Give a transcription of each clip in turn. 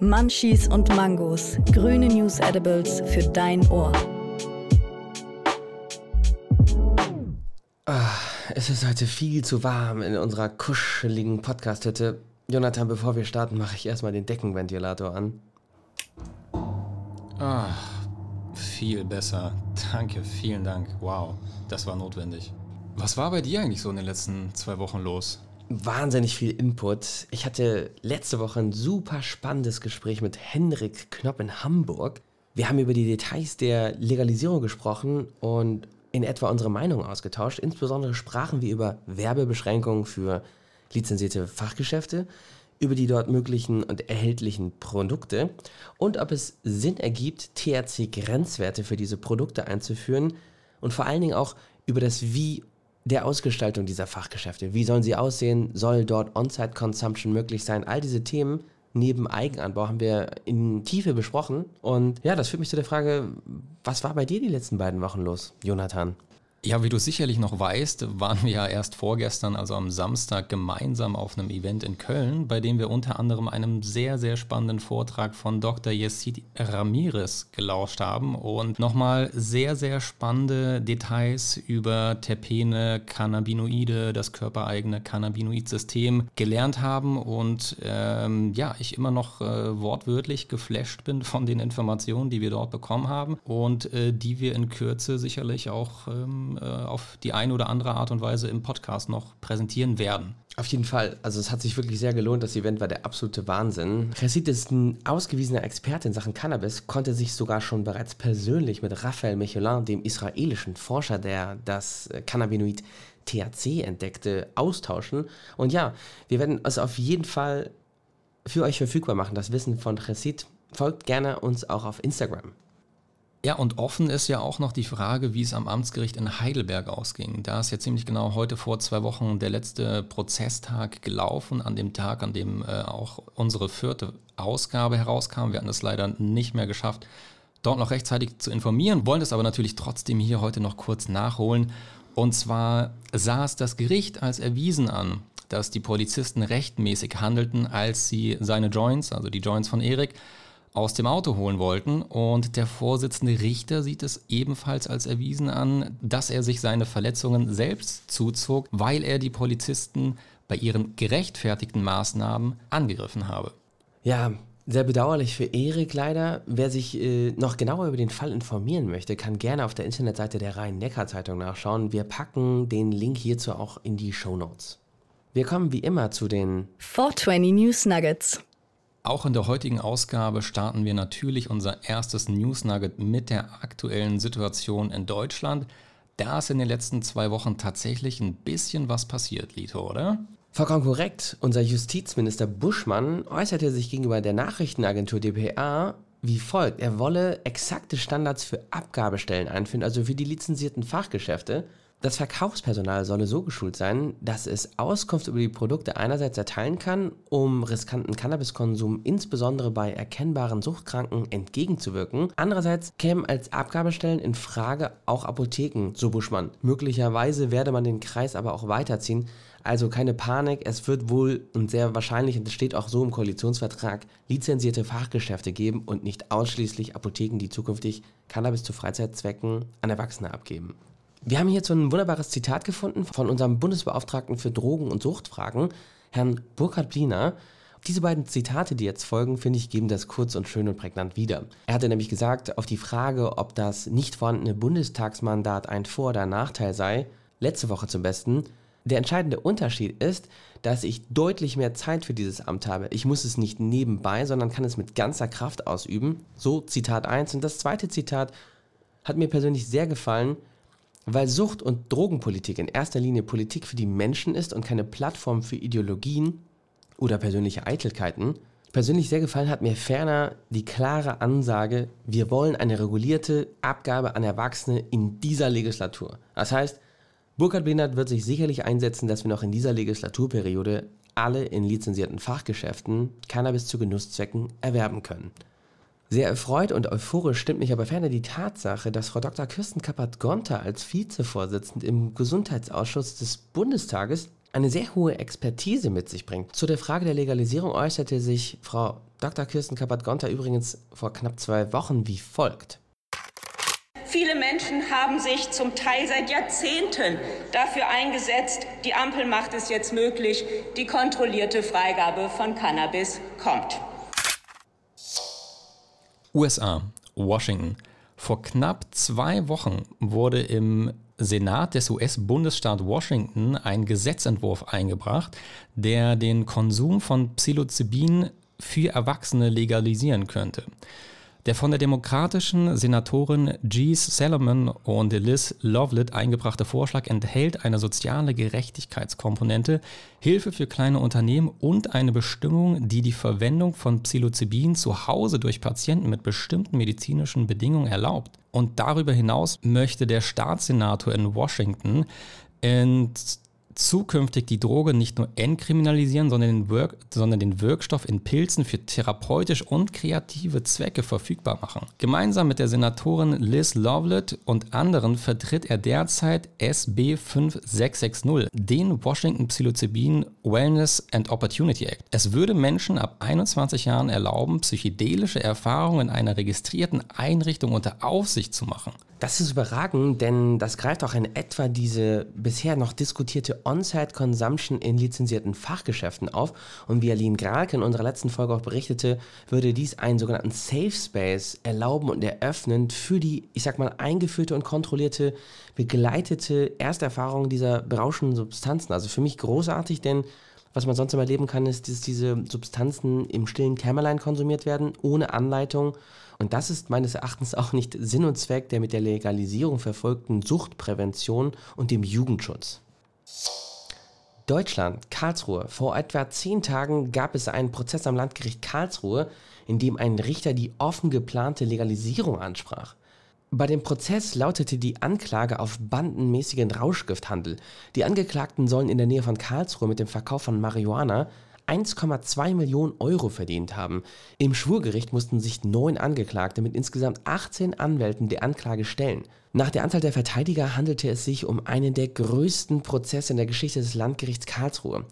Munchies und Mangos. Grüne News Edibles für dein Ohr. Ah, es ist heute viel zu warm in unserer kuscheligen Podcast-Hütte. Jonathan, bevor wir starten, mache ich erstmal den Deckenventilator an. Ah, viel besser. Danke, vielen Dank. Wow, das war notwendig. Was war bei dir eigentlich so in den letzten zwei Wochen los? Wahnsinnig viel Input. Ich hatte letzte Woche ein super spannendes Gespräch mit Henrik Knopp in Hamburg. Wir haben über die Details der Legalisierung gesprochen und in etwa unsere Meinung ausgetauscht. Insbesondere sprachen wir über Werbebeschränkungen für lizenzierte Fachgeschäfte, über die dort möglichen und erhältlichen Produkte und ob es Sinn ergibt, THC-Grenzwerte für diese Produkte einzuführen und vor allen Dingen auch über das Wie der Ausgestaltung dieser Fachgeschäfte. Wie sollen sie aussehen? Soll dort On-Site-Consumption möglich sein? All diese Themen neben Eigenanbau haben wir in Tiefe besprochen. Und ja, das führt mich zu der Frage, was war bei dir die letzten beiden Wochen los, Jonathan? Ja, wie du sicherlich noch weißt, waren wir ja erst vorgestern, also am Samstag, gemeinsam auf einem Event in Köln, bei dem wir unter anderem einem sehr, sehr spannenden Vortrag von Dr. Yesid Ramirez gelauscht haben und nochmal sehr, sehr spannende Details über Terpene, Cannabinoide, das körpereigene Cannabinoid-System gelernt haben und ähm, ja, ich immer noch äh, wortwörtlich geflasht bin von den Informationen, die wir dort bekommen haben und äh, die wir in Kürze sicherlich auch ähm, äh, auf die eine oder andere Art und Weise im Podcast noch präsentieren werden. Auf jeden Fall. Also es hat sich wirklich sehr gelohnt. Das Event war der absolute Wahnsinn. Chessid ist ein ausgewiesener Experte in Sachen Cannabis, konnte sich sogar schon bereits persönlich mit Raphael Mechelin, dem israelischen Forscher, der das Cannabinoid THC entdeckte, austauschen. Und ja, wir werden es auf jeden Fall für euch verfügbar machen, das Wissen von Chessid. Folgt gerne uns auch auf Instagram. Ja, und offen ist ja auch noch die Frage, wie es am Amtsgericht in Heidelberg ausging. Da ist ja ziemlich genau heute vor zwei Wochen der letzte Prozesstag gelaufen, an dem Tag, an dem äh, auch unsere vierte Ausgabe herauskam. Wir hatten es leider nicht mehr geschafft, dort noch rechtzeitig zu informieren, wollen es aber natürlich trotzdem hier heute noch kurz nachholen. Und zwar sah es das Gericht als erwiesen an, dass die Polizisten rechtmäßig handelten, als sie seine Joints, also die Joints von Erik, aus dem Auto holen wollten. Und der Vorsitzende Richter sieht es ebenfalls als erwiesen an, dass er sich seine Verletzungen selbst zuzog, weil er die Polizisten bei ihren gerechtfertigten Maßnahmen angegriffen habe. Ja, sehr bedauerlich für Erik leider. Wer sich äh, noch genauer über den Fall informieren möchte, kann gerne auf der Internetseite der Rhein-Neckar-Zeitung nachschauen. Wir packen den Link hierzu auch in die Show Notes. Wir kommen wie immer zu den 420 News Nuggets. Auch in der heutigen Ausgabe starten wir natürlich unser erstes News Nugget mit der aktuellen Situation in Deutschland. Da ist in den letzten zwei Wochen tatsächlich ein bisschen was passiert, Lito, oder? Vollkommen korrekt. Unser Justizminister Buschmann äußerte sich gegenüber der Nachrichtenagentur dpa wie folgt. Er wolle exakte Standards für Abgabestellen einführen, also für die lizenzierten Fachgeschäfte das Verkaufspersonal solle so geschult sein, dass es Auskunft über die Produkte einerseits erteilen kann, um riskanten Cannabiskonsum insbesondere bei erkennbaren Suchtkranken entgegenzuwirken. Andererseits kämen als Abgabestellen in Frage auch Apotheken, so Buschmann. Möglicherweise werde man den Kreis aber auch weiterziehen. Also keine Panik, es wird wohl und sehr wahrscheinlich, und das steht auch so im Koalitionsvertrag, lizenzierte Fachgeschäfte geben und nicht ausschließlich Apotheken, die zukünftig Cannabis zu Freizeitzwecken an Erwachsene abgeben. Wir haben hierzu ein wunderbares Zitat gefunden von unserem Bundesbeauftragten für Drogen- und Suchtfragen, Herrn Burkhard Bliner. Diese beiden Zitate, die jetzt folgen, finde ich, geben das kurz und schön und prägnant wieder. Er hatte nämlich gesagt, auf die Frage, ob das nicht vorhandene Bundestagsmandat ein Vor- oder Nachteil sei, letzte Woche zum Besten, der entscheidende Unterschied ist, dass ich deutlich mehr Zeit für dieses Amt habe. Ich muss es nicht nebenbei, sondern kann es mit ganzer Kraft ausüben. So Zitat 1. Und das zweite Zitat hat mir persönlich sehr gefallen. Weil Sucht- und Drogenpolitik in erster Linie Politik für die Menschen ist und keine Plattform für Ideologien oder persönliche Eitelkeiten, persönlich sehr gefallen hat mir ferner die klare Ansage, wir wollen eine regulierte Abgabe an Erwachsene in dieser Legislatur. Das heißt, Burkhard Behnert wird sich sicherlich einsetzen, dass wir noch in dieser Legislaturperiode alle in lizenzierten Fachgeschäften Cannabis zu Genusszwecken erwerben können. Sehr erfreut und euphorisch stimmt mich aber ferner die Tatsache, dass Frau Dr. Kirsten Kappert-Gonter als Vizevorsitzende im Gesundheitsausschuss des Bundestages eine sehr hohe Expertise mit sich bringt. Zu der Frage der Legalisierung äußerte sich Frau Dr. Kirsten Kappert-Gonter übrigens vor knapp zwei Wochen wie folgt. Viele Menschen haben sich zum Teil seit Jahrzehnten dafür eingesetzt, die Ampel macht es jetzt möglich, die kontrollierte Freigabe von Cannabis kommt. USA, Washington. Vor knapp zwei Wochen wurde im Senat des US-Bundesstaat Washington ein Gesetzentwurf eingebracht, der den Konsum von Psilocybin für Erwachsene legalisieren könnte. Der von der demokratischen Senatorin Jees Salomon und Liz Lovelet eingebrachte Vorschlag enthält eine soziale Gerechtigkeitskomponente, Hilfe für kleine Unternehmen und eine Bestimmung, die die Verwendung von Psilocybin zu Hause durch Patienten mit bestimmten medizinischen Bedingungen erlaubt. Und darüber hinaus möchte der Staatssenator in Washington in zukünftig die Droge nicht nur entkriminalisieren, sondern den, Wirk sondern den Wirkstoff in Pilzen für therapeutisch und kreative Zwecke verfügbar machen. Gemeinsam mit der Senatorin Liz Lovelet und anderen vertritt er derzeit SB 5660, den Washington Psilocybin Wellness and Opportunity Act. Es würde Menschen ab 21 Jahren erlauben, psychedelische Erfahrungen in einer registrierten Einrichtung unter Aufsicht zu machen. Das ist überragend, denn das greift auch in etwa diese bisher noch diskutierte On-Site-Consumption in lizenzierten Fachgeschäften auf. Und wie Aline Gralke in unserer letzten Folge auch berichtete, würde dies einen sogenannten Safe Space erlauben und eröffnen für die, ich sag mal, eingeführte und kontrollierte, begleitete Ersterfahrung dieser berauschenden Substanzen. Also für mich großartig, denn was man sonst immer erleben kann, ist, dass diese Substanzen im stillen Kämmerlein konsumiert werden, ohne Anleitung und das ist meines Erachtens auch nicht Sinn und Zweck der mit der Legalisierung verfolgten Suchtprävention und dem Jugendschutz. Deutschland, Karlsruhe. Vor etwa zehn Tagen gab es einen Prozess am Landgericht Karlsruhe, in dem ein Richter die offen geplante Legalisierung ansprach. Bei dem Prozess lautete die Anklage auf bandenmäßigen Rauschgifthandel. Die Angeklagten sollen in der Nähe von Karlsruhe mit dem Verkauf von Marihuana 1,2 Millionen Euro verdient haben. Im Schwurgericht mussten sich neun Angeklagte mit insgesamt 18 Anwälten der Anklage stellen. Nach der Anzahl der Verteidiger handelte es sich um einen der größten Prozesse in der Geschichte des Landgerichts Karlsruhe.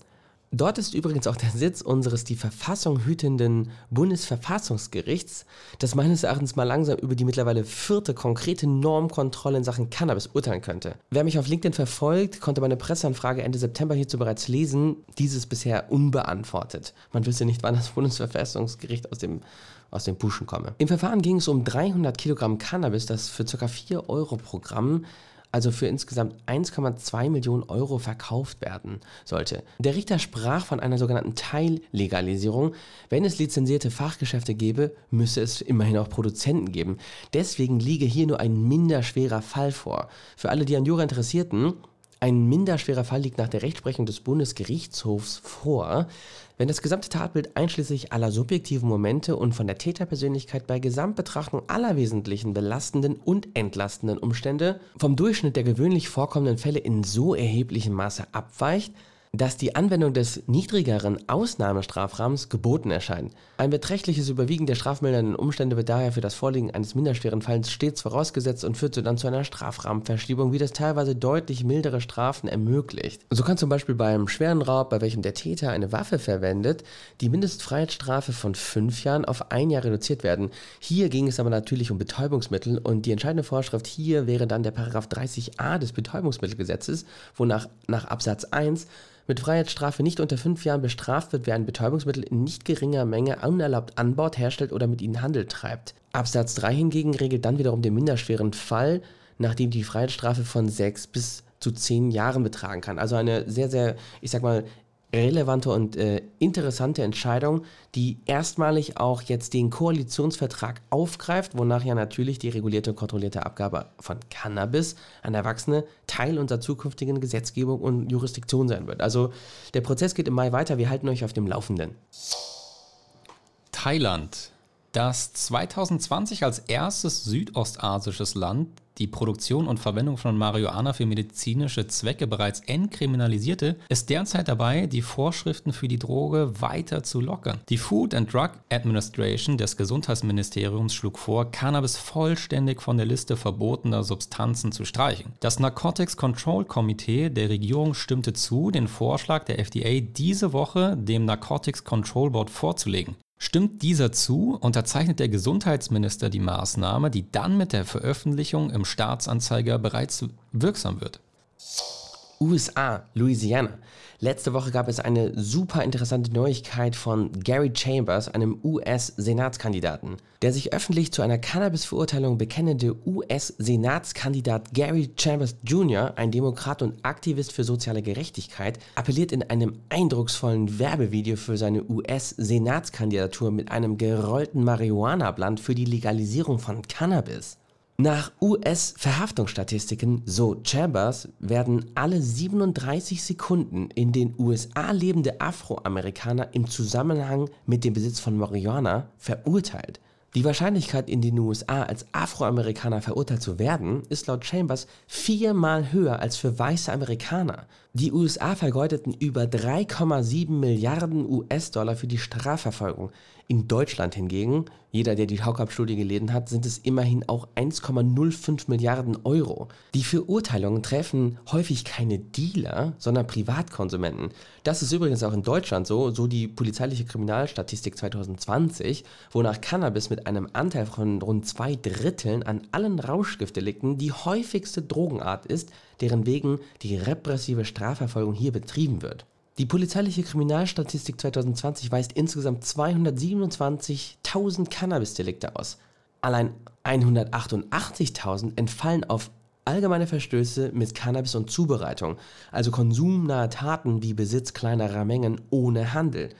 Dort ist übrigens auch der Sitz unseres die Verfassung hütenden Bundesverfassungsgerichts, das meines Erachtens mal langsam über die mittlerweile vierte konkrete Normkontrolle in Sachen Cannabis urteilen könnte. Wer mich auf LinkedIn verfolgt, konnte meine Presseanfrage Ende September hierzu bereits lesen, dieses bisher unbeantwortet. Man wüsste nicht, wann das Bundesverfassungsgericht aus dem aus dem Puschen komme. Im Verfahren ging es um 300 Kilogramm Cannabis, das für ca. 4 Euro pro Gramm also für insgesamt 1,2 Millionen Euro verkauft werden sollte. Der Richter sprach von einer sogenannten Teillegalisierung. Wenn es lizenzierte Fachgeschäfte gäbe, müsse es immerhin auch Produzenten geben. Deswegen liege hier nur ein minderschwerer Fall vor. Für alle, die an Jura interessierten, ein minderschwerer Fall liegt nach der Rechtsprechung des Bundesgerichtshofs vor, wenn das gesamte Tatbild einschließlich aller subjektiven Momente und von der Täterpersönlichkeit bei Gesamtbetrachtung aller wesentlichen belastenden und entlastenden Umstände vom Durchschnitt der gewöhnlich vorkommenden Fälle in so erheblichem Maße abweicht, dass die Anwendung des niedrigeren Ausnahmestrafrahmens geboten erscheint. Ein beträchtliches Überwiegen der strafmildernden Umstände wird daher für das Vorliegen eines minderschweren Falls stets vorausgesetzt und führt so dann zu einer Strafrahmenverschiebung, wie das teilweise deutlich mildere Strafen ermöglicht. So kann zum Beispiel beim schweren Raub, bei welchem der Täter eine Waffe verwendet, die Mindestfreiheitsstrafe von fünf Jahren auf ein Jahr reduziert werden. Hier ging es aber natürlich um Betäubungsmittel und die entscheidende Vorschrift hier wäre dann der Paragraph 30a des Betäubungsmittelgesetzes, wonach nach Absatz 1 mit Freiheitsstrafe nicht unter fünf Jahren bestraft wird, wer ein Betäubungsmittel in nicht geringer Menge unerlaubt anbaut, herstellt oder mit ihnen Handel treibt. Absatz 3 hingegen regelt dann wiederum den minderschweren Fall, nachdem die Freiheitsstrafe von sechs bis zu zehn Jahren betragen kann. Also eine sehr, sehr, ich sag mal, relevante und äh, interessante Entscheidung, die erstmalig auch jetzt den Koalitionsvertrag aufgreift, wonach ja natürlich die regulierte und kontrollierte Abgabe von Cannabis an Erwachsene Teil unserer zukünftigen Gesetzgebung und Jurisdiktion sein wird. Also der Prozess geht im Mai weiter, wir halten euch auf dem Laufenden. Thailand, das 2020 als erstes südostasisches Land die Produktion und Verwendung von Marihuana für medizinische Zwecke bereits entkriminalisierte, ist derzeit dabei, die Vorschriften für die Droge weiter zu lockern. Die Food and Drug Administration des Gesundheitsministeriums schlug vor, Cannabis vollständig von der Liste verbotener Substanzen zu streichen. Das Narcotics Control Committee der Regierung stimmte zu, den Vorschlag der FDA diese Woche dem Narcotics Control Board vorzulegen. Stimmt dieser zu, unterzeichnet der Gesundheitsminister die Maßnahme, die dann mit der Veröffentlichung im Staatsanzeiger bereits wirksam wird. USA, Louisiana. Letzte Woche gab es eine super interessante Neuigkeit von Gary Chambers, einem US-Senatskandidaten. Der sich öffentlich zu einer Cannabis-Verurteilung bekennende US-Senatskandidat Gary Chambers Jr., ein Demokrat und Aktivist für soziale Gerechtigkeit, appelliert in einem eindrucksvollen Werbevideo für seine US-Senatskandidatur mit einem gerollten Marihuana-Blatt für die Legalisierung von Cannabis. Nach US-Verhaftungsstatistiken, so Chambers, werden alle 37 Sekunden in den USA lebende Afroamerikaner im Zusammenhang mit dem Besitz von Marihuana verurteilt. Die Wahrscheinlichkeit, in den USA als Afroamerikaner verurteilt zu werden, ist laut Chambers viermal höher als für weiße Amerikaner. Die USA vergeudeten über 3,7 Milliarden US-Dollar für die Strafverfolgung. In Deutschland hingegen, jeder, der die Haukap-Studie gelesen hat, sind es immerhin auch 1,05 Milliarden Euro. Die Verurteilungen treffen häufig keine Dealer, sondern Privatkonsumenten. Das ist übrigens auch in Deutschland so, so die polizeiliche Kriminalstatistik 2020, wonach Cannabis mit einem Anteil von rund zwei Dritteln an allen Rauschgiftdelikten die häufigste Drogenart ist, deren wegen die repressive Strafverfolgung hier betrieben wird. Die polizeiliche Kriminalstatistik 2020 weist insgesamt 227.000 Cannabis-Delikte aus. Allein 188.000 entfallen auf allgemeine Verstöße mit Cannabis und Zubereitung, also konsumnahe Taten wie Besitz kleinerer Mengen ohne Handel.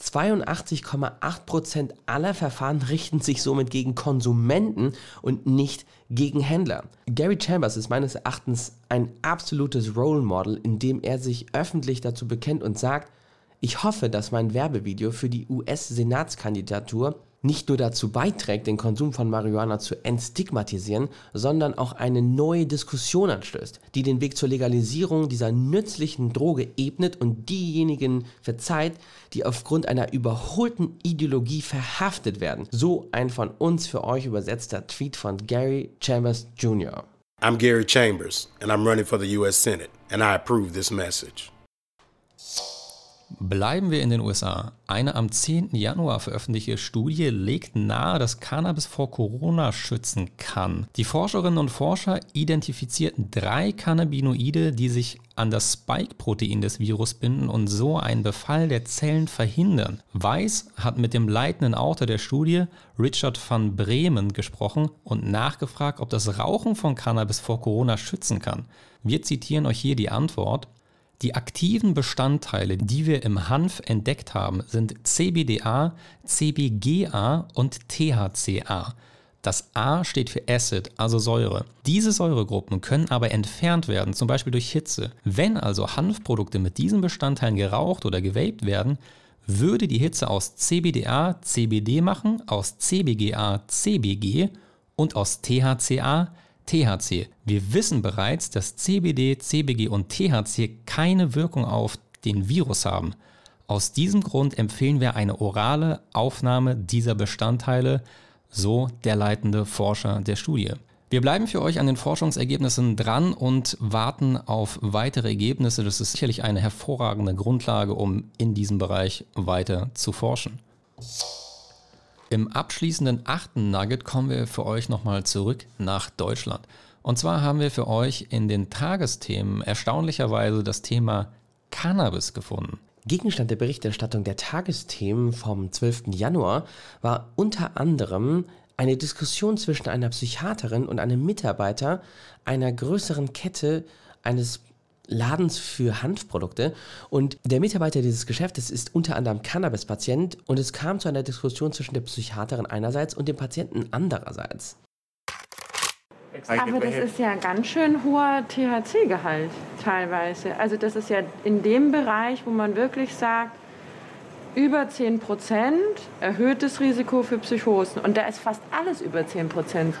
82,8% aller Verfahren richten sich somit gegen Konsumenten und nicht gegen Händler. Gary Chambers ist meines Erachtens ein absolutes Role Model, indem er sich öffentlich dazu bekennt und sagt, ich hoffe, dass mein Werbevideo für die US-Senatskandidatur nicht nur dazu beiträgt, den Konsum von Marihuana zu entstigmatisieren, sondern auch eine neue Diskussion anstößt, die den Weg zur Legalisierung dieser nützlichen Droge ebnet und diejenigen verzeiht, die aufgrund einer überholten Ideologie verhaftet werden. So ein von uns für euch übersetzter Tweet von Gary Chambers Jr. I'm Gary Chambers and I'm running for the US Senate and I approve this message. Bleiben wir in den USA. Eine am 10. Januar veröffentlichte Studie legt nahe, dass Cannabis vor Corona schützen kann. Die Forscherinnen und Forscher identifizierten drei Cannabinoide, die sich an das Spike-Protein des Virus binden und so einen Befall der Zellen verhindern. Weiss hat mit dem leitenden Autor der Studie, Richard van Bremen, gesprochen und nachgefragt, ob das Rauchen von Cannabis vor Corona schützen kann. Wir zitieren euch hier die Antwort. Die aktiven Bestandteile, die wir im Hanf entdeckt haben, sind CBDA, CBGA und THCA. Das A steht für Acid, also Säure. Diese Säuregruppen können aber entfernt werden, zum Beispiel durch Hitze. Wenn also Hanfprodukte mit diesen Bestandteilen geraucht oder gewaped werden, würde die Hitze aus CBDA CBD machen, aus CBGA CBG und aus THCA THC. Wir wissen bereits, dass CBD, CBG und THC keine Wirkung auf den Virus haben. Aus diesem Grund empfehlen wir eine orale Aufnahme dieser Bestandteile, so der leitende Forscher der Studie. Wir bleiben für euch an den Forschungsergebnissen dran und warten auf weitere Ergebnisse. Das ist sicherlich eine hervorragende Grundlage, um in diesem Bereich weiter zu forschen. Im abschließenden achten Nugget kommen wir für euch nochmal zurück nach Deutschland. Und zwar haben wir für euch in den Tagesthemen erstaunlicherweise das Thema Cannabis gefunden. Gegenstand der Berichterstattung der Tagesthemen vom 12. Januar war unter anderem eine Diskussion zwischen einer Psychiaterin und einem Mitarbeiter einer größeren Kette eines Ladens für Hanfprodukte und der Mitarbeiter dieses Geschäftes ist unter anderem Cannabis-Patient und es kam zu einer Diskussion zwischen der Psychiaterin einerseits und dem Patienten andererseits. Aber das ist ja ganz schön hoher THC-Gehalt teilweise. Also das ist ja in dem Bereich, wo man wirklich sagt, über 10 Prozent erhöhtes Risiko für Psychosen. Und da ist fast alles über 10 Prozent.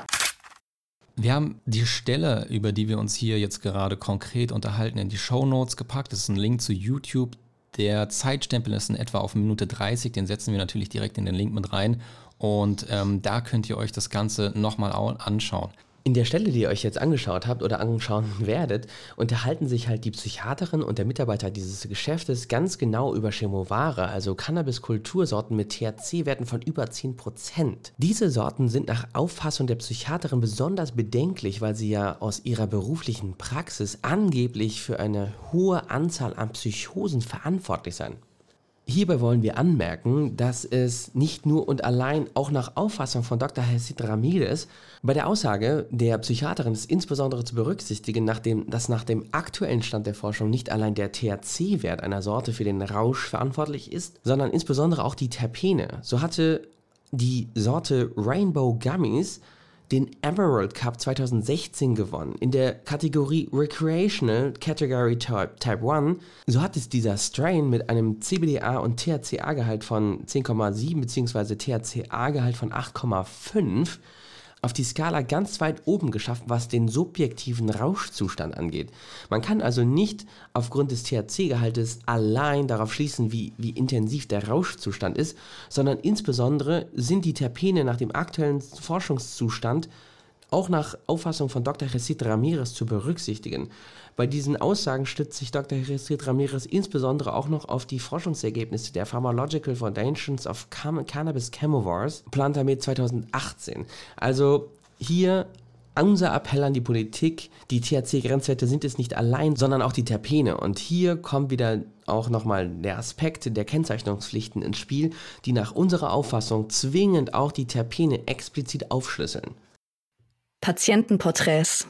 Wir haben die Stelle, über die wir uns hier jetzt gerade konkret unterhalten, in die Show Notes gepackt. Das ist ein Link zu YouTube. Der Zeitstempel ist in etwa auf Minute 30. Den setzen wir natürlich direkt in den Link mit rein. Und ähm, da könnt ihr euch das Ganze nochmal anschauen. In der Stelle, die ihr euch jetzt angeschaut habt oder anschauen werdet, unterhalten sich halt die Psychiaterin und der Mitarbeiter dieses Geschäftes ganz genau über Chemovare, also Cannabis-Kultursorten mit THC-Werten von über 10%. Diese Sorten sind nach Auffassung der Psychiaterin besonders bedenklich, weil sie ja aus ihrer beruflichen Praxis angeblich für eine hohe Anzahl an Psychosen verantwortlich seien. Hierbei wollen wir anmerken, dass es nicht nur und allein auch nach Auffassung von Dr. Hasid Ramirez bei der Aussage der Psychiaterin ist insbesondere zu berücksichtigen, nachdem, dass nach dem aktuellen Stand der Forschung nicht allein der THC-Wert einer Sorte für den Rausch verantwortlich ist, sondern insbesondere auch die Terpene. So hatte die Sorte Rainbow Gummies den Emerald Cup 2016 gewonnen in der Kategorie Recreational Category Type, Type 1. So hat es dieser Strain mit einem CBDA und THCA-Gehalt von 10,7 bzw. THCA-Gehalt von 8,5 auf die Skala ganz weit oben geschafft, was den subjektiven Rauschzustand angeht. Man kann also nicht aufgrund des THC-Gehaltes allein darauf schließen, wie, wie intensiv der Rauschzustand ist, sondern insbesondere sind die Terpene nach dem aktuellen Forschungszustand auch nach Auffassung von Dr. Jessit Ramirez zu berücksichtigen. Bei diesen Aussagen stützt sich Dr. Jessit Ramirez insbesondere auch noch auf die Forschungsergebnisse der Pharmacological Foundations of Cannabis Chemovars, Plantamed 2018. Also hier unser Appell an die Politik, die THC-Grenzwerte sind es nicht allein, sondern auch die Terpene. Und hier kommt wieder auch nochmal der Aspekt der Kennzeichnungspflichten ins Spiel, die nach unserer Auffassung zwingend auch die Terpene explizit aufschlüsseln. Patientenporträts.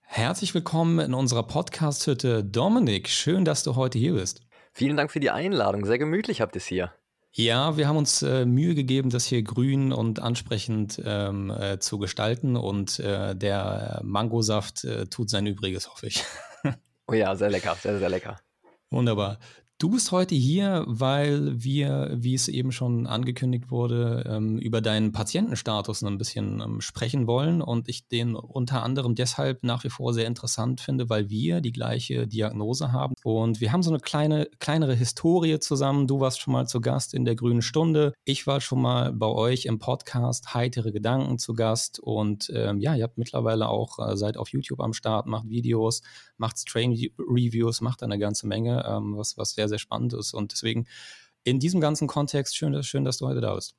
Herzlich willkommen in unserer Podcast-Hütte. Dominik, schön, dass du heute hier bist. Vielen Dank für die Einladung. Sehr gemütlich habt ihr es hier. Ja, wir haben uns äh, Mühe gegeben, das hier grün und ansprechend ähm, äh, zu gestalten und äh, der Mangosaft äh, tut sein Übriges, hoffe ich. oh ja, sehr lecker, sehr, sehr lecker. Wunderbar. Du bist heute hier, weil wir, wie es eben schon angekündigt wurde, ähm, über deinen Patientenstatus ein bisschen ähm, sprechen wollen und ich den unter anderem deshalb nach wie vor sehr interessant finde, weil wir die gleiche Diagnose haben. Und wir haben so eine kleine, kleinere Historie zusammen. Du warst schon mal zu Gast in der Grünen Stunde, ich war schon mal bei euch im Podcast Heitere Gedanken zu Gast. Und ähm, ja, ihr habt mittlerweile auch, äh, seid auf YouTube am Start, macht Videos, macht Strain-Reviews, macht eine ganze Menge, ähm, was, was sehr sehr, spannend ist. Und deswegen in diesem ganzen Kontext schön, schön dass du heute da bist.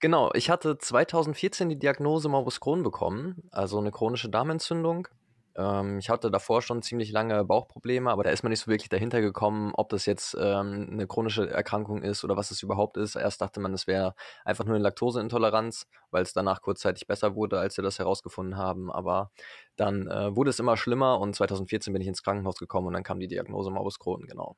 Genau, ich hatte 2014 die Diagnose Morbus Crohn bekommen, also eine chronische Darmentzündung. Ähm, ich hatte davor schon ziemlich lange Bauchprobleme, aber da ist man nicht so wirklich dahinter gekommen, ob das jetzt ähm, eine chronische Erkrankung ist oder was es überhaupt ist. Erst dachte man, es wäre einfach nur eine Laktoseintoleranz, weil es danach kurzzeitig besser wurde, als wir das herausgefunden haben. Aber dann äh, wurde es immer schlimmer und 2014 bin ich ins Krankenhaus gekommen und dann kam die Diagnose Morbus Crohn, genau.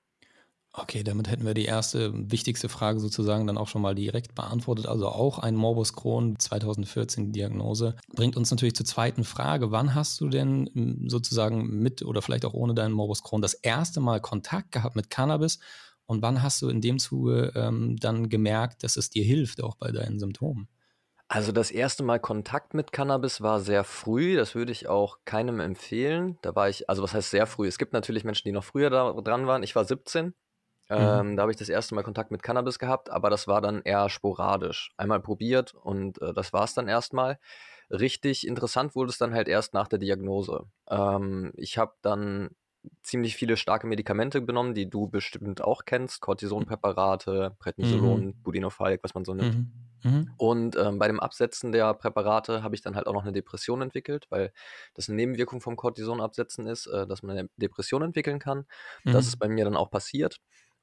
Okay, damit hätten wir die erste wichtigste Frage sozusagen dann auch schon mal direkt beantwortet. Also auch ein Morbus Crohn 2014 Diagnose. Bringt uns natürlich zur zweiten Frage. Wann hast du denn hm, sozusagen mit oder vielleicht auch ohne deinen Morbus Crohn das erste Mal Kontakt gehabt mit Cannabis? Und wann hast du in dem Zuge ähm, dann gemerkt, dass es dir hilft, auch bei deinen Symptomen? Also das erste Mal Kontakt mit Cannabis war sehr früh. Das würde ich auch keinem empfehlen. Da war ich, also was heißt sehr früh? Es gibt natürlich Menschen, die noch früher da dran waren. Ich war 17 Mhm. Ähm, da habe ich das erste Mal Kontakt mit Cannabis gehabt, aber das war dann eher sporadisch. Einmal probiert und äh, das war es dann erstmal. Richtig interessant wurde es dann halt erst nach der Diagnose. Ähm, ich habe dann ziemlich viele starke Medikamente genommen, die du bestimmt auch kennst. Cortisonpräparate, Prednisolon, mhm. Budinofalk, was man so nimmt. Mhm. Mhm. Und ähm, bei dem Absetzen der Präparate habe ich dann halt auch noch eine Depression entwickelt, weil das eine Nebenwirkung vom Cortisonabsetzen ist, äh, dass man eine Depression entwickeln kann. Das mhm. ist bei mir dann auch passiert.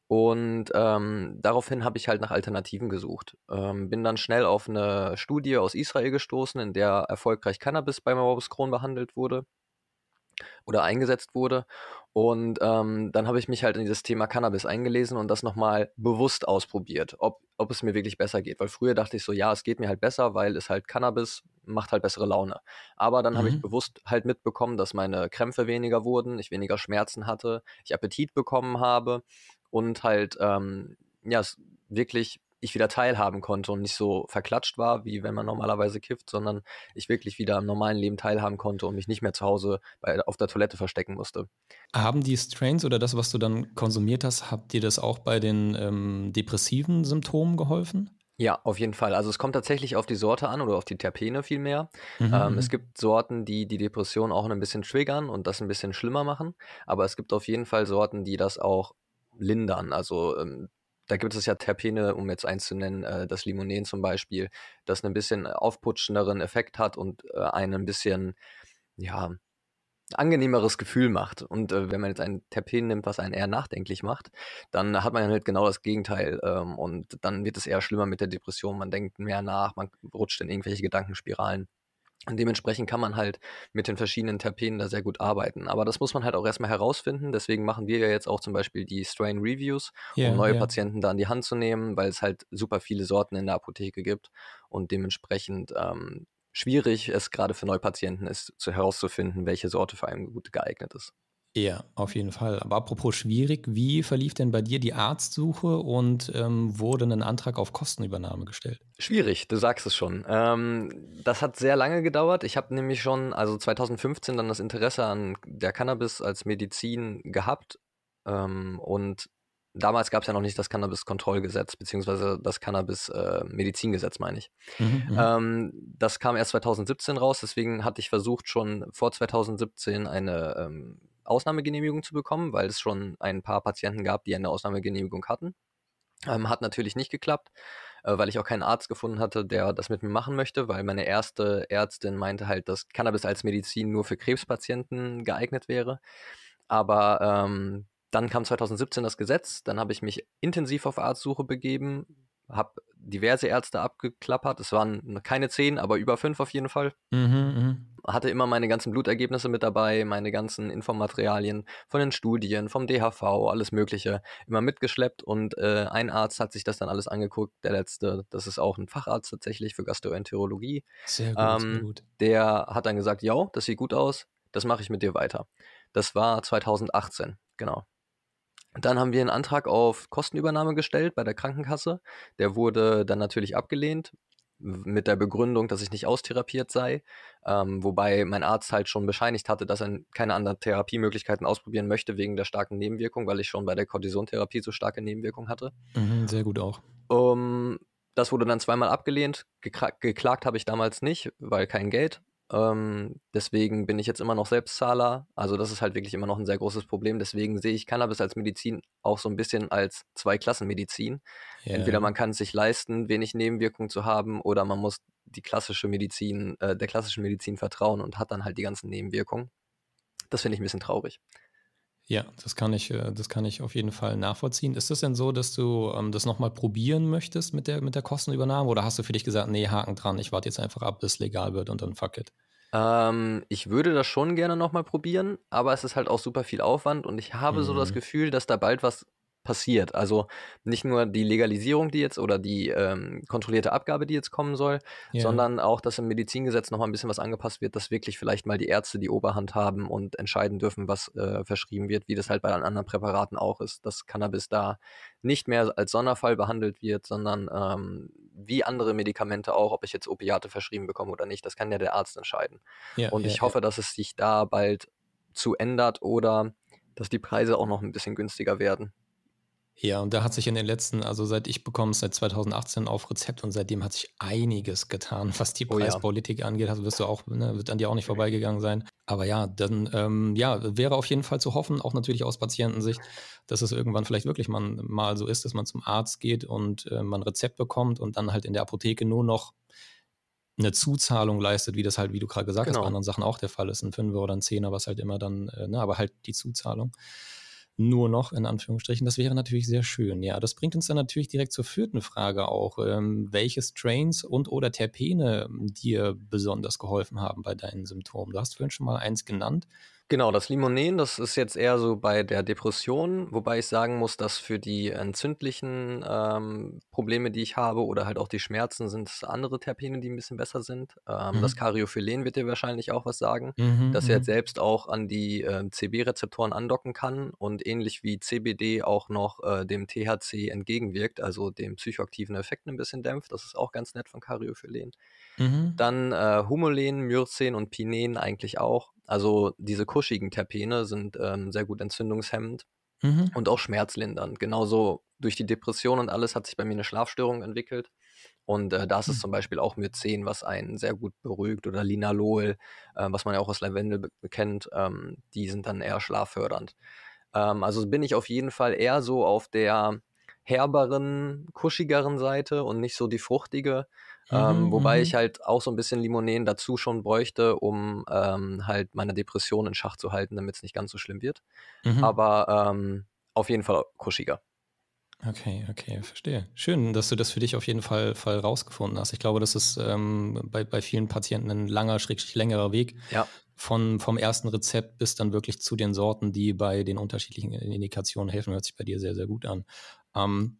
Und ähm, daraufhin habe ich halt nach Alternativen gesucht. Ähm, bin dann schnell auf eine Studie aus Israel gestoßen, in der erfolgreich Cannabis bei Morbus Crohn behandelt wurde oder eingesetzt wurde. Und ähm, dann habe ich mich halt in dieses Thema Cannabis eingelesen und das nochmal bewusst ausprobiert, ob, ob es mir wirklich besser geht. Weil früher dachte ich so, ja, es geht mir halt besser, weil es halt Cannabis macht halt bessere Laune. Aber dann mhm. habe ich mhm. bewusst halt mitbekommen, dass meine Krämpfe weniger wurden, ich weniger Schmerzen hatte, ich Appetit bekommen habe und halt, ähm, ja, wirklich ich wieder teilhaben konnte und nicht so verklatscht war, wie wenn man normalerweise kifft, sondern ich wirklich wieder am normalen Leben teilhaben konnte und mich nicht mehr zu Hause bei, auf der Toilette verstecken musste. Haben die Strains oder das, was du dann konsumiert hast, habt dir das auch bei den ähm, depressiven Symptomen geholfen? Ja, auf jeden Fall. Also es kommt tatsächlich auf die Sorte an oder auf die Terpene vielmehr. Mhm, ähm, es mhm. gibt Sorten, die die Depression auch ein bisschen triggern und das ein bisschen schlimmer machen. Aber es gibt auf jeden Fall Sorten, die das auch lindern. Also ähm, da gibt es ja Terpene, um jetzt eins zu nennen, äh, das Limonen zum Beispiel, das ein bisschen aufputschenderen Effekt hat und äh, einen ein bisschen, ja, angenehmeres Gefühl macht. Und äh, wenn man jetzt ein Terpen nimmt, was einen eher nachdenklich macht, dann hat man halt genau das Gegenteil. Ähm, und dann wird es eher schlimmer mit der Depression. Man denkt mehr nach, man rutscht in irgendwelche Gedankenspiralen. Und dementsprechend kann man halt mit den verschiedenen Terpenen da sehr gut arbeiten. Aber das muss man halt auch erstmal herausfinden. Deswegen machen wir ja jetzt auch zum Beispiel die Strain Reviews, um yeah, neue yeah. Patienten da an die Hand zu nehmen, weil es halt super viele Sorten in der Apotheke gibt und dementsprechend ähm, schwierig es gerade für Neupatienten ist, zu herauszufinden, welche Sorte für einen gut geeignet ist. Ja, auf jeden Fall. Aber apropos schwierig, wie verlief denn bei dir die Arztsuche und ähm, wurde ein Antrag auf Kostenübernahme gestellt? Schwierig, du sagst es schon. Ähm, das hat sehr lange gedauert. Ich habe nämlich schon, also 2015, dann das Interesse an der Cannabis als Medizin gehabt. Ähm, und damals gab es ja noch nicht das Cannabis-Kontrollgesetz, beziehungsweise das Cannabis-Medizingesetz, äh, meine ich. Mhm, mhm, ähm, das kam erst 2017 raus, deswegen hatte ich versucht, schon vor 2017 eine ähm, Ausnahmegenehmigung zu bekommen, weil es schon ein paar Patienten gab, die eine Ausnahmegenehmigung hatten. Ähm, hat natürlich nicht geklappt, äh, weil ich auch keinen Arzt gefunden hatte, der das mit mir machen möchte, weil meine erste Ärztin meinte halt, dass Cannabis als Medizin nur für Krebspatienten geeignet wäre. Aber ähm, dann kam 2017 das Gesetz, dann habe ich mich intensiv auf Arztsuche begeben, habe diverse Ärzte abgeklappert. Es waren keine zehn, aber über fünf auf jeden Fall. Mhm, mh. Hatte immer meine ganzen Blutergebnisse mit dabei, meine ganzen Infomaterialien von den Studien, vom DHV, alles Mögliche, immer mitgeschleppt. Und äh, ein Arzt hat sich das dann alles angeguckt, der letzte, das ist auch ein Facharzt tatsächlich für Gastroenterologie. Sehr gut, ähm, sehr gut. Der hat dann gesagt, ja, das sieht gut aus, das mache ich mit dir weiter. Das war 2018, genau. Dann haben wir einen Antrag auf Kostenübernahme gestellt bei der Krankenkasse. Der wurde dann natürlich abgelehnt mit der Begründung, dass ich nicht austherapiert sei, ähm, wobei mein Arzt halt schon bescheinigt hatte, dass er keine anderen Therapiemöglichkeiten ausprobieren möchte wegen der starken Nebenwirkung, weil ich schon bei der Cortisontherapie so starke Nebenwirkungen hatte. Mhm, sehr gut auch. Um, das wurde dann zweimal abgelehnt. geklagt habe ich damals nicht, weil kein Geld. Ähm, deswegen bin ich jetzt immer noch Selbstzahler. Also das ist halt wirklich immer noch ein sehr großes Problem. Deswegen sehe ich Cannabis als Medizin auch so ein bisschen als Zweiklassenmedizin. Yeah. Entweder man kann es sich leisten, wenig Nebenwirkungen zu haben, oder man muss die klassische Medizin, äh, der klassischen Medizin vertrauen und hat dann halt die ganzen Nebenwirkungen. Das finde ich ein bisschen traurig. Ja, das kann ich, äh, das kann ich auf jeden Fall nachvollziehen. Ist es denn so, dass du ähm, das nochmal probieren möchtest mit der, mit der Kostenübernahme oder hast du für dich gesagt, nee, Haken dran, ich warte jetzt einfach ab, bis es legal wird und dann fuck it? Ähm, ich würde das schon gerne nochmal probieren, aber es ist halt auch super viel Aufwand und ich habe mhm. so das mhm. Gefühl, dass da bald was passiert. Also nicht nur die Legalisierung, die jetzt oder die ähm, kontrollierte Abgabe, die jetzt kommen soll, ja. sondern auch, dass im Medizingesetz nochmal ein bisschen was angepasst wird, dass wirklich vielleicht mal die Ärzte die Oberhand haben und entscheiden dürfen, was äh, verschrieben wird, wie das halt bei anderen Präparaten auch ist, dass Cannabis da nicht mehr als Sonderfall behandelt wird, sondern ähm, wie andere Medikamente auch, ob ich jetzt Opiate verschrieben bekomme oder nicht, das kann ja der Arzt entscheiden. Ja, und ja, ich hoffe, dass es sich da bald zu ändert oder dass die Preise auch noch ein bisschen günstiger werden. Ja, und da hat sich in den letzten, also seit ich bekomme es seit 2018 auf Rezept und seitdem hat sich einiges getan, was die Preispolitik oh ja. angeht. Also wirst du auch, ne, wird an dir auch nicht vorbeigegangen sein. Aber ja, dann ähm, ja, wäre auf jeden Fall zu hoffen, auch natürlich aus Patientensicht, dass es irgendwann vielleicht wirklich mal, mal so ist, dass man zum Arzt geht und äh, man ein Rezept bekommt und dann halt in der Apotheke nur noch eine Zuzahlung leistet, wie das halt, wie du gerade gesagt genau. hast, bei anderen Sachen auch der Fall ist, ein Fünfer oder ein Zehner, was halt immer dann, äh, ne, aber halt die Zuzahlung nur noch, in Anführungsstrichen. Das wäre natürlich sehr schön. Ja, das bringt uns dann natürlich direkt zur vierten Frage auch. Ähm, welche Strains und oder Terpene dir besonders geholfen haben bei deinen Symptomen? Du hast vorhin schon mal eins genannt. Genau, das Limonen, das ist jetzt eher so bei der Depression, wobei ich sagen muss, dass für die entzündlichen ähm, Probleme, die ich habe oder halt auch die Schmerzen, sind es andere Terpene, die ein bisschen besser sind. Ähm, mhm. Das Cariophylen wird dir wahrscheinlich auch was sagen, mhm, dass er jetzt mhm. selbst auch an die äh, CB-Rezeptoren andocken kann und ähnlich wie CBD auch noch äh, dem THC entgegenwirkt, also dem psychoaktiven Effekt ein bisschen dämpft. Das ist auch ganz nett von Cariophylen. Mhm. Dann äh, Humolen, Myrcen und Pinen eigentlich auch. Also diese kuschigen Terpene sind ähm, sehr gut entzündungshemmend mhm. und auch schmerzlindernd. Genauso durch die Depression und alles hat sich bei mir eine Schlafstörung entwickelt. Und äh, da ist es hm. zum Beispiel auch Mycen, was einen sehr gut beruhigt, oder Linalol, äh, was man ja auch aus Lavendel kennt, ähm, die sind dann eher schlaffördernd. Ähm, also bin ich auf jeden Fall eher so auf der herberen, kuschigeren Seite und nicht so die fruchtige. Ähm, mhm, wobei ich mhm. halt auch so ein bisschen Limonen dazu schon bräuchte, um ähm, halt meine Depression in Schach zu halten, damit es nicht ganz so schlimm wird. Mhm. Aber ähm, auf jeden Fall kuschiger. Okay, okay, verstehe. Schön, dass du das für dich auf jeden Fall, Fall rausgefunden hast. Ich glaube, das ist ähm, bei, bei vielen Patienten ein langer, schrägstrich längerer Weg. Ja. Von, vom ersten Rezept bis dann wirklich zu den Sorten, die bei den unterschiedlichen Indikationen helfen, hört sich bei dir sehr, sehr gut an. Ähm,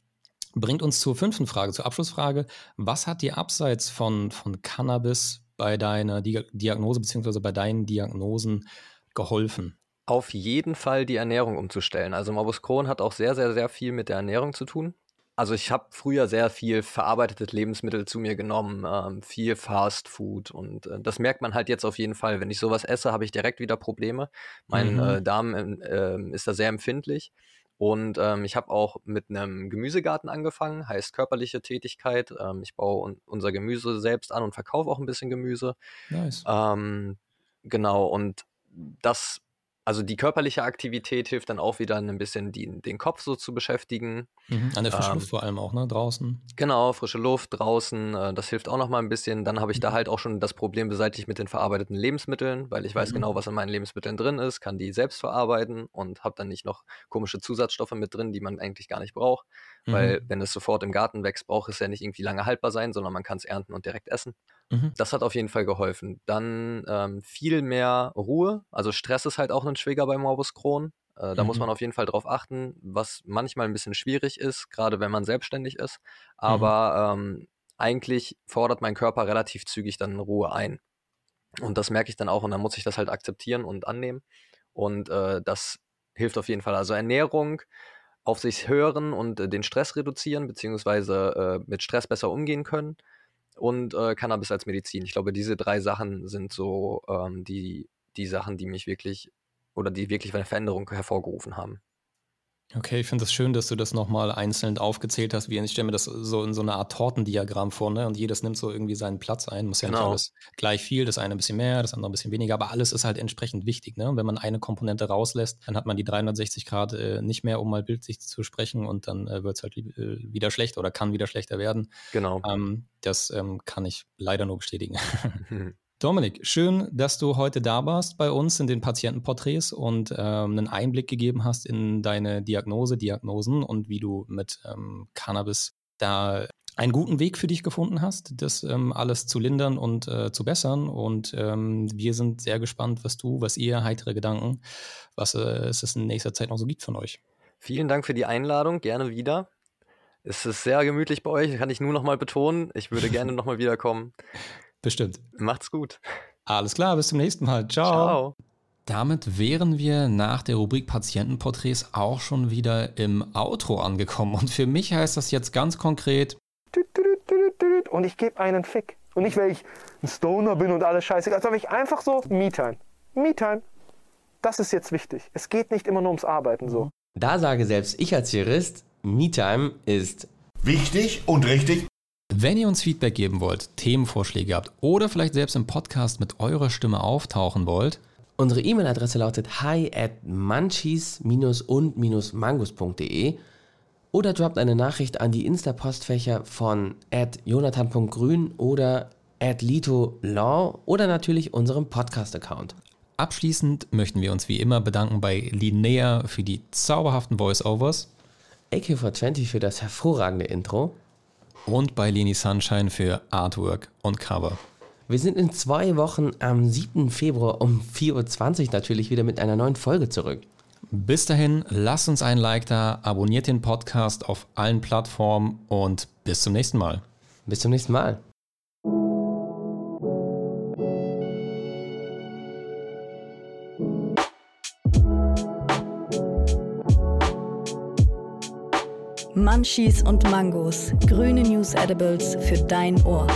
bringt uns zur fünften Frage, zur Abschlussfrage. Was hat dir abseits von, von Cannabis bei deiner Diagnose bzw. bei deinen Diagnosen geholfen? Auf jeden Fall die Ernährung umzustellen. Also Morbus Crohn hat auch sehr, sehr, sehr viel mit der Ernährung zu tun. Also ich habe früher sehr viel verarbeitetes Lebensmittel zu mir genommen, ähm, viel Fast Food und äh, das merkt man halt jetzt auf jeden Fall. Wenn ich sowas esse, habe ich direkt wieder Probleme. Mein mhm. äh, Darm äh, ist da sehr empfindlich. Und ähm, ich habe auch mit einem Gemüsegarten angefangen, heißt körperliche Tätigkeit. Ähm, ich baue un unser Gemüse selbst an und verkaufe auch ein bisschen Gemüse. Nice. Ähm, genau, und das also die körperliche Aktivität hilft dann auch wieder ein bisschen die, den Kopf so zu beschäftigen. Mhm, an der frischen ähm, Luft vor allem auch, ne? Draußen. Genau, frische Luft draußen, äh, das hilft auch nochmal ein bisschen. Dann habe ich mhm. da halt auch schon das Problem beseitigt mit den verarbeiteten Lebensmitteln, weil ich weiß mhm. genau, was in meinen Lebensmitteln drin ist, kann die selbst verarbeiten und habe dann nicht noch komische Zusatzstoffe mit drin, die man eigentlich gar nicht braucht. Weil mhm. wenn es sofort im Garten wächst, braucht es ja nicht irgendwie lange haltbar sein, sondern man kann es ernten und direkt essen. Mhm. Das hat auf jeden Fall geholfen. Dann ähm, viel mehr Ruhe. Also Stress ist halt auch ein Schwieger bei Morbus Crohn. Äh, da mhm. muss man auf jeden Fall drauf achten, was manchmal ein bisschen schwierig ist, gerade wenn man selbstständig ist. Mhm. Aber ähm, eigentlich fordert mein Körper relativ zügig dann Ruhe ein. Und das merke ich dann auch und dann muss ich das halt akzeptieren und annehmen. Und äh, das hilft auf jeden Fall. Also Ernährung, auf sich hören und äh, den Stress reduzieren, beziehungsweise äh, mit Stress besser umgehen können und äh, Cannabis als Medizin. Ich glaube, diese drei Sachen sind so ähm, die, die Sachen, die mich wirklich oder die wirklich eine Veränderung hervorgerufen haben. Okay, ich finde es das schön, dass du das nochmal einzeln aufgezählt hast. Wie ich stelle mir das so in so einer Art Tortendiagramm vor, ne? Und jedes nimmt so irgendwie seinen Platz ein. Muss ja genau. nicht alles gleich viel, das eine ein bisschen mehr, das andere ein bisschen weniger, aber alles ist halt entsprechend wichtig, ne? Und wenn man eine Komponente rauslässt, dann hat man die 360 Grad äh, nicht mehr, um mal bildlich zu sprechen und dann äh, wird es halt äh, wieder schlecht oder kann wieder schlechter werden. Genau. Ähm, das ähm, kann ich leider nur bestätigen. Dominik, schön, dass du heute da warst bei uns in den Patientenporträts und ähm, einen Einblick gegeben hast in deine Diagnose, Diagnosen und wie du mit ähm, Cannabis da einen guten Weg für dich gefunden hast, das ähm, alles zu lindern und äh, zu bessern. Und ähm, wir sind sehr gespannt, was du, was ihr, heitere Gedanken, was äh, es in nächster Zeit noch so gibt von euch. Vielen Dank für die Einladung, gerne wieder. Es ist sehr gemütlich bei euch, kann ich nur noch mal betonen. Ich würde gerne noch mal wiederkommen. Bestimmt. Macht's gut. Alles klar, bis zum nächsten Mal. Ciao. Ciao. Damit wären wir nach der Rubrik Patientenporträts auch schon wieder im Outro angekommen. Und für mich heißt das jetzt ganz konkret. Und ich gebe einen Fick. Und nicht, weil ich ein Stoner bin und alles scheiße, sondern ich einfach so Me-Time. Me-Time. Das ist jetzt wichtig. Es geht nicht immer nur ums Arbeiten so. Da sage selbst ich als Jurist, Me-Time ist wichtig und richtig wenn ihr uns Feedback geben wollt, Themenvorschläge habt oder vielleicht selbst im Podcast mit eurer Stimme auftauchen wollt, unsere E-Mail-Adresse lautet hi at munchies-und-mangus.de oder droppt eine Nachricht an die Insta-Postfächer von at jonathan.grün oder at litolaw oder natürlich unserem Podcast-Account. Abschließend möchten wir uns wie immer bedanken bei Linnea für die zauberhaften Voice-Overs, AK420 für das hervorragende Intro und bei Leni Sunshine für Artwork und Cover. Wir sind in zwei Wochen am 7. Februar um 4.20 Uhr natürlich wieder mit einer neuen Folge zurück. Bis dahin, lasst uns ein Like da, abonniert den Podcast auf allen Plattformen und bis zum nächsten Mal. Bis zum nächsten Mal. Munchies und Mangos, grüne News Edibles für dein Ohr.